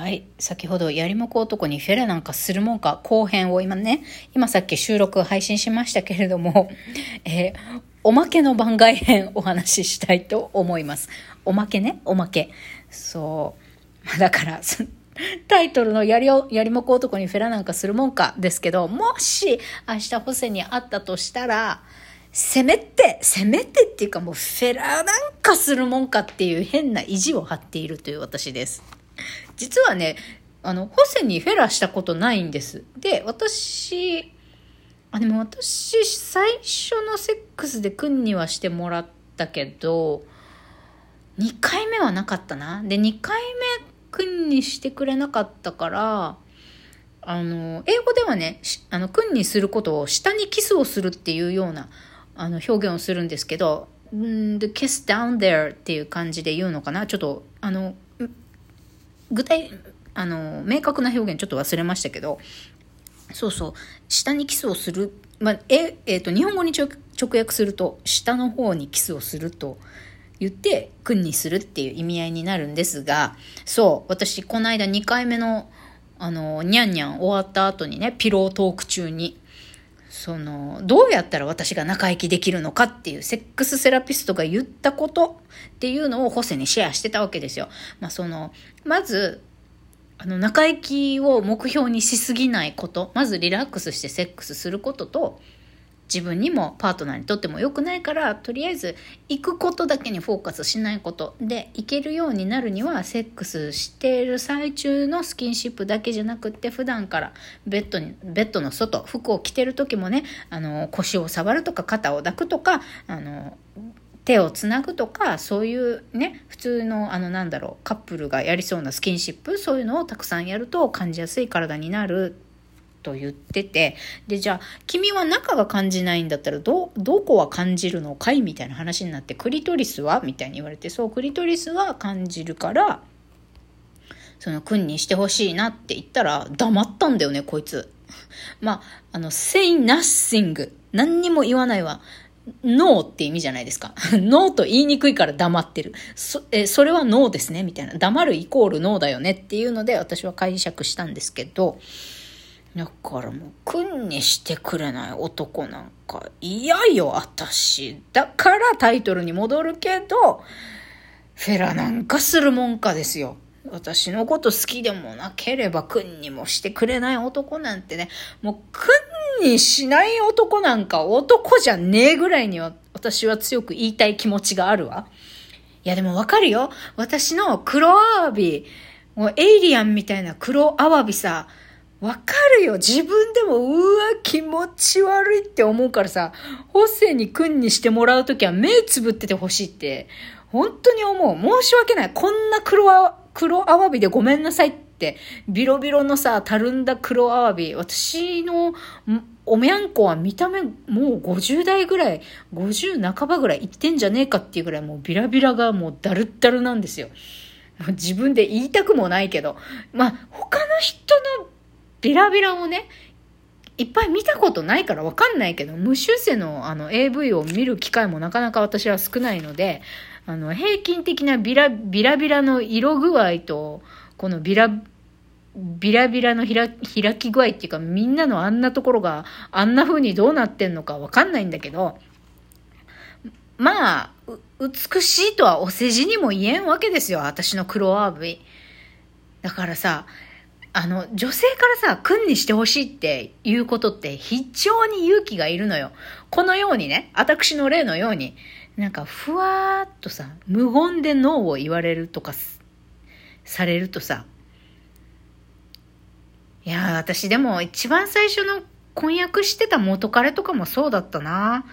はい。先ほど、やりもこ男にフェラなんかするもんか後編を今ね、今さっき収録配信しましたけれども、えーおまけの番外編お話ししたいと思います。おまけね、おまけ。そう。だから、タイトルのやりお、やりもこ男にフェラなんかするもんかですけど、もし明日ホセに会ったとしたら、せめて、せめてっていうかもうフェラなんかするもんかっていう変な意地を張っているという私です。実はね、あの、ホセにフェラしたことないんです。で、私、あ、でも私、最初のセックスで君にはしてもらったけど、2回目はなかったな。で、2回目君にしてくれなかったから、あの、英語ではね、あの、君にすることを下にキスをするっていうような、あの、表現をするんですけど、ん the kiss down there っていう感じで言うのかなちょっと、あの、具体、あの、明確な表現ちょっと忘れましたけど、そうそう、下にキスをする、まあ、え、えっ、と、日本語に直訳すると、下の方にキスをすると言って、君にするっていう意味合いになるんですが、そう、私、この間2回目の、あの、にゃんにゃん終わった後にね、ピロートーク中に、その、どうやったら私が仲良きできるのかっていう、セックスセラピストが言ったことっていうのをホセにシェアしてたわけですよ。まあ、その、まず、あの、仲良きを目標にしすぎないこと。まずリラックスしてセックスすることと、自分にもパートナーにとっても良くないから、とりあえず行くことだけにフォーカスしないこと。で、行けるようになるには、セックスしている最中のスキンシップだけじゃなくって、普段からベッドに、ベッドの外、服を着てる時もね、あの、腰を触るとか、肩を抱くとか、あの、手をつなぐとかそういうね普通のあのなんだろうカップルがやりそうなスキンシップそういうのをたくさんやると感じやすい体になると言っててでじゃあ君は中が感じないんだったらどどこは感じるのかいみたいな話になってクリトリスはみたいに言われてそうクリトリスは感じるからその君にしてほしいなって言ったら黙ったんだよねこいつ。まああの say nothing 何にも言わないわ。ノーって意味じゃないですか。ノーと言いにくいから黙ってる。そ、え、それはノーですねみたいな。黙るイコールノーだよねっていうので私は解釈したんですけど、だからもう、君にしてくれない男なんか嫌よ、私。だからタイトルに戻るけど、フェラなんかするもんかですよ。私のこと好きでもなければ、君にもしてくれない男なんてね、もう君にしない男なんか男じゃねえぐらいには私は強く言いたい気持ちがあるわ。いやでもわかるよ。私の黒アワビ、もうエイリアンみたいな黒アワビさ、わかるよ。自分でも、うわ、気持ち悪いって思うからさ、ホセに君にしてもらうときは目つぶっててほしいって、本当に思う。申し訳ない。こんな黒ア黒アワビでごめんなさいって、ビロビロのさ、たるんだ黒アワビ。私のおみゃんこは見た目もう50代ぐらい、50半ばぐらいいってんじゃねえかっていうぐらいもうビラビラがもうダルッダルなんですよ。自分で言いたくもないけど。まあ、他の人のビラビラをね、いっぱい見たことないからわかんないけど、無修正のあの AV を見る機会もなかなか私は少ないので、あの、平均的なビラ、ビラビラの色具合と、このビラ、ビラビラの開き具合っていうか、みんなのあんなところがあんな風にどうなってんのかわかんないんだけど、まあ、美しいとはお世辞にも言えんわけですよ、私の黒アワビ。だからさ、あの、女性からさ、君にしてほしいっていうことって非常に勇気がいるのよ。このようにね、私の例のように、なんかふわーっとさ、無言でノーを言われるとかされるとさ、いや私でも一番最初の婚約してた元彼とかもそうだったな。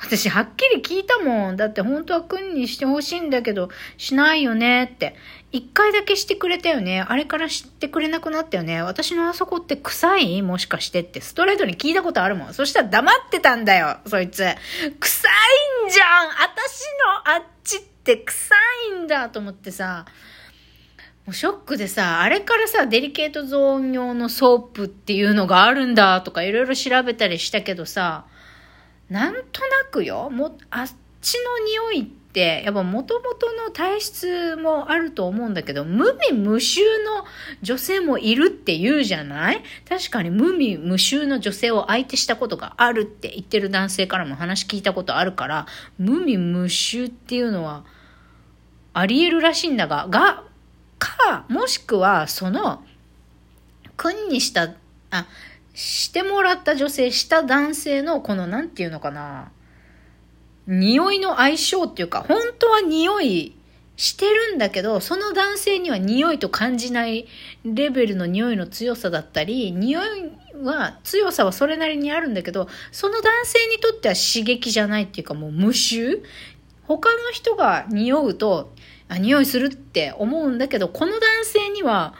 私はっきり聞いたもん。だって本当は君にしてほしいんだけど、しないよねって。一回だけしてくれたよね。あれからしてくれなくなったよね。私のあそこって臭い？もしかしてってストレートに聞いたことあるもん。そしたら黙ってたんだよ、そいつ。臭いんじゃん私のあっちって臭いんだと思ってさ。もうショックでさ、あれからさ、デリケートゾーン用のソープっていうのがあるんだとかいろいろ調べたりしたけどさ、なんとなくよ、もう、あっちの匂いってってやっぱ元々の体質もあると思うんだけど無味無臭の女性もいるって言うじゃない？確かに無味無臭の女性を相手したことがあるって言ってる男性からも話聞いたことあるから無味無臭っていうのはあり得るらしいんだががかもしくはその君にしたあしてもらった女性した男性のこの何て言うのかな？匂いの相性っていうか、本当は匂いしてるんだけど、その男性には匂いと感じないレベルの匂いの強さだったり、匂いは、強さはそれなりにあるんだけど、その男性にとっては刺激じゃないっていうかもう無臭？他の人が匂うと、あ、匂いするって思うんだけど、この男性には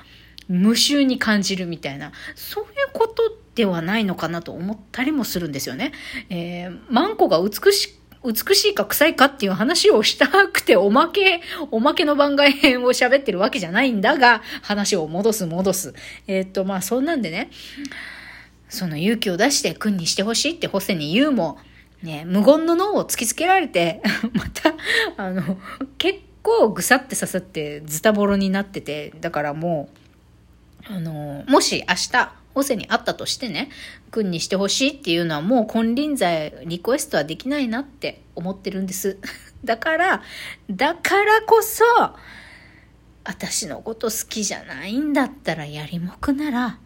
無臭に感じるみたいな、そういうことではないのかなと思ったりもするんですよね。えー、マンコが美し美しいか臭いかっていう話をしたくて、おまけ、おまけの番外編を喋ってるわけじゃないんだが、話を戻す戻す。えー、っと、まあそんなんでね、その勇気を出して君にしてほしいってホセに言うも、ね、無言の脳を突きつけられて、また、あの、結構ぐさって刺さってズタボロになってて、だからもう、あの、もし明日、ホセにあったとしてね、君にしてほしいっていうのはもう金輪際リクエストはできないなって思ってるんです。だから、だからこそ、私のこと好きじゃないんだったらやりもくなら、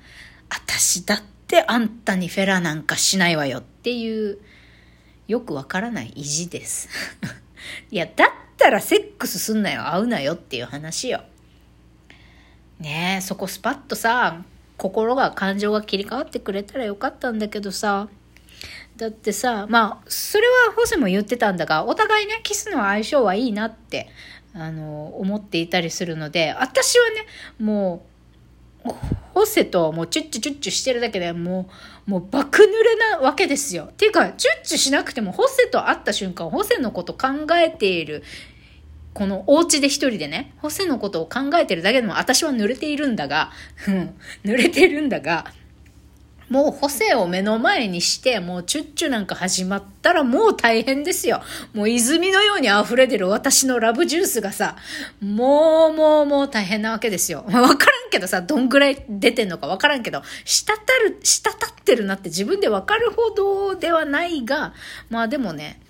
私だってあんたにフェラなんかしないわよっていう、よくわからない意地です。いや、だったらセックスすんなよ、会うなよっていう話よ。ねえ、そこスパッとさ、心が感情が切り替わってくれたらよかったんだけどさだってさまあそれはホセも言ってたんだがお互いねキスの相性はいいなってあの思っていたりするので私はねもうホセともうチュッチュチュッチュしてるだけでもうもう爆濡れなわけですよ。っていうかチュッチュしなくてもホセと会った瞬間ホセのこと考えているこのお家で一人でね、ホセのことを考えてるだけでも私は濡れているんだが、うん、濡れてるんだが、もうホセを目の前にして、もうチュッチュなんか始まったらもう大変ですよ。もう泉のように溢れてる私のラブジュースがさ、もうもうもう大変なわけですよ。わからんけどさ、どんぐらい出てんのかわからんけど、滴る、滴ってるなって自分でわかるほどではないが、まあでもね、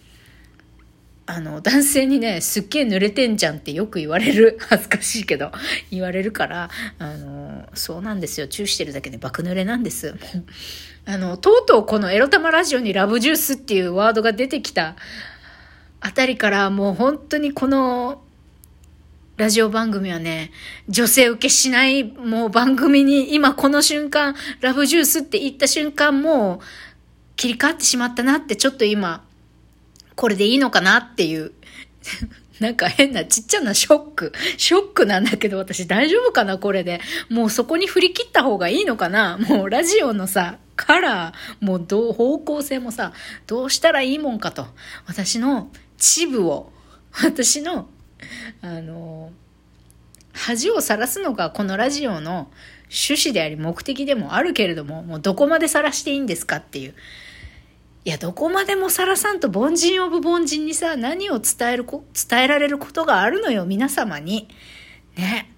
あの、男性にね、すっげえ濡れてんじゃんってよく言われる。恥ずかしいけど、言われるから、あの、そうなんですよ。チューしてるだけで爆濡れなんです。あの、とうとうこのエロ玉ラジオにラブジュースっていうワードが出てきたあたりからもう本当にこのラジオ番組はね、女性受けしないもう番組に今この瞬間、ラブジュースって言った瞬間もう切り替わってしまったなってちょっと今これでいいのかなっていう。なんか変なちっちゃなショック。ショックなんだけど私大丈夫かなこれで。もうそこに振り切った方がいいのかなもうラジオのさ、カラー、もうどう、方向性もさ、どうしたらいいもんかと。私のチブを、私の、あの、恥をさらすのがこのラジオの趣旨であり目的でもあるけれども、もうどこまでさらしていいんですかっていう。いや、どこまでもさらさんと凡人オブ凡人にさ、何を伝えるこ、伝えられることがあるのよ、皆様に。ね。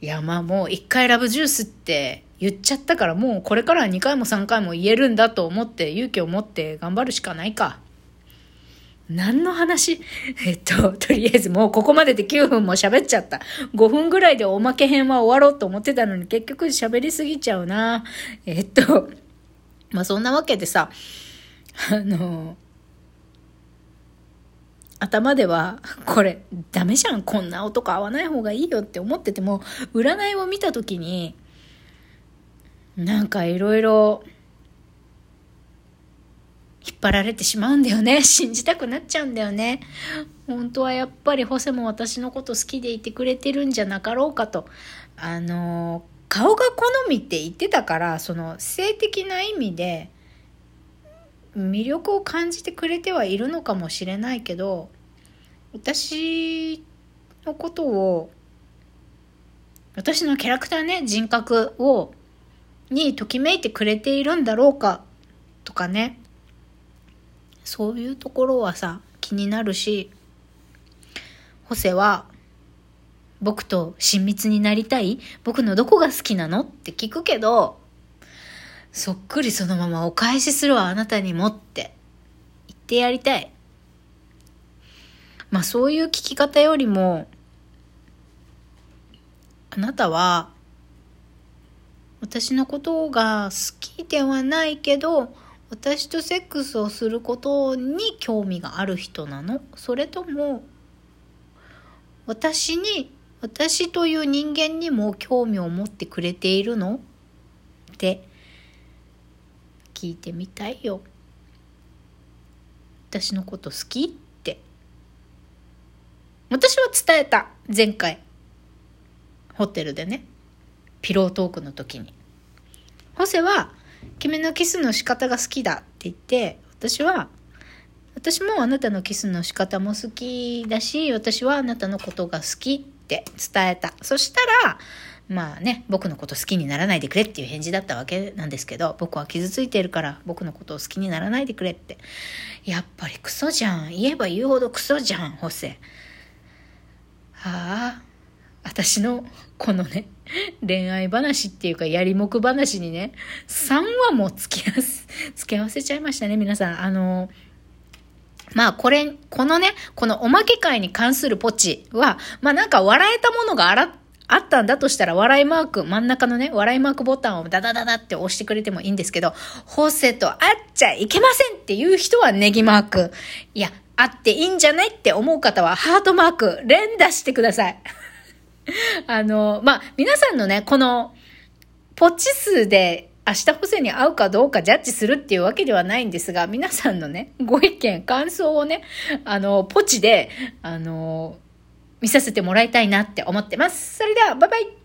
いや、まあもう一回ラブジュースって言っちゃったから、もうこれからは2回も3回も言えるんだと思って、勇気を持って頑張るしかないか。何の話？えっと、とりあえずもうここまでで9分も喋っちゃった。5分ぐらいでおまけ編は終わろうと思ってたのに結局喋りすぎちゃうな。えっと、まあそんなわけでさ、あの、頭では、これ、ダメじゃん、こんな男合わない方がいいよって思ってても、占いを見たときに、なんかいろいろ、引っ張られてしまうんだよね。信じたくなっちゃうんだよね。本当はやっぱりホセも私のこと好きでいてくれてるんじゃなかろうかと。あのー顔が好みって言ってたからその性的な意味で魅力を感じてくれてはいるのかもしれないけど私のことを私のキャラクターね人格をにときめいてくれているんだろうかとかねそういうところはさ気になるしホセは、僕と親密になりたい？僕のどこが好きなの？って聞くけど、そっくりそのままお返しするわ、あなたにもって。言ってやりたい。まあそういう聞き方よりも、あなたは、私のことが好きではないけど、私とセックスをすることに興味がある人なの？それとも、私に、私という人間にも興味を持ってくれているの？って聞いてみたいよ。私のこと好き？って。私は伝えた。前回。ホテルでね。ピロートークの時に。ホセは、君のキスの仕方が好きだって言って、私は、私もあなたのキスの仕方も好きだし、私はあなたのことが好きって伝えた。そしたら、まあね、僕のこと好きにならないでくれっていう返事だったわけなんですけど、僕は傷ついてるから僕のことを好きにならないでくれって。やっぱりクソじゃん。言えば言うほどクソじゃん、ホセ。はあ、私のこのね、恋愛話っていうか、やりもく話にね、3話も付き合わせ、付け合わせちゃいましたね、皆さん。あの、まあ、これ、このね、このおまけ会に関するポチは、まあなんか笑えたものがあら、あったんだとしたら、笑いマーク、真ん中のね、笑いマークボタンをダダダダって押してくれてもいいんですけど、ホセと会っちゃいけませんっていう人はネギマーク。いや、会っていいんじゃないって思う方はハートマーク、連打してください。あの、まあ、皆さんのね、この、ポチ数で明日補正に合うかどうかジャッジするっていうわけではないんですが、皆さんのね、ご意見、感想をね、あの、ポチで、あの、見させてもらいたいなって思ってます。それでは、バイバイ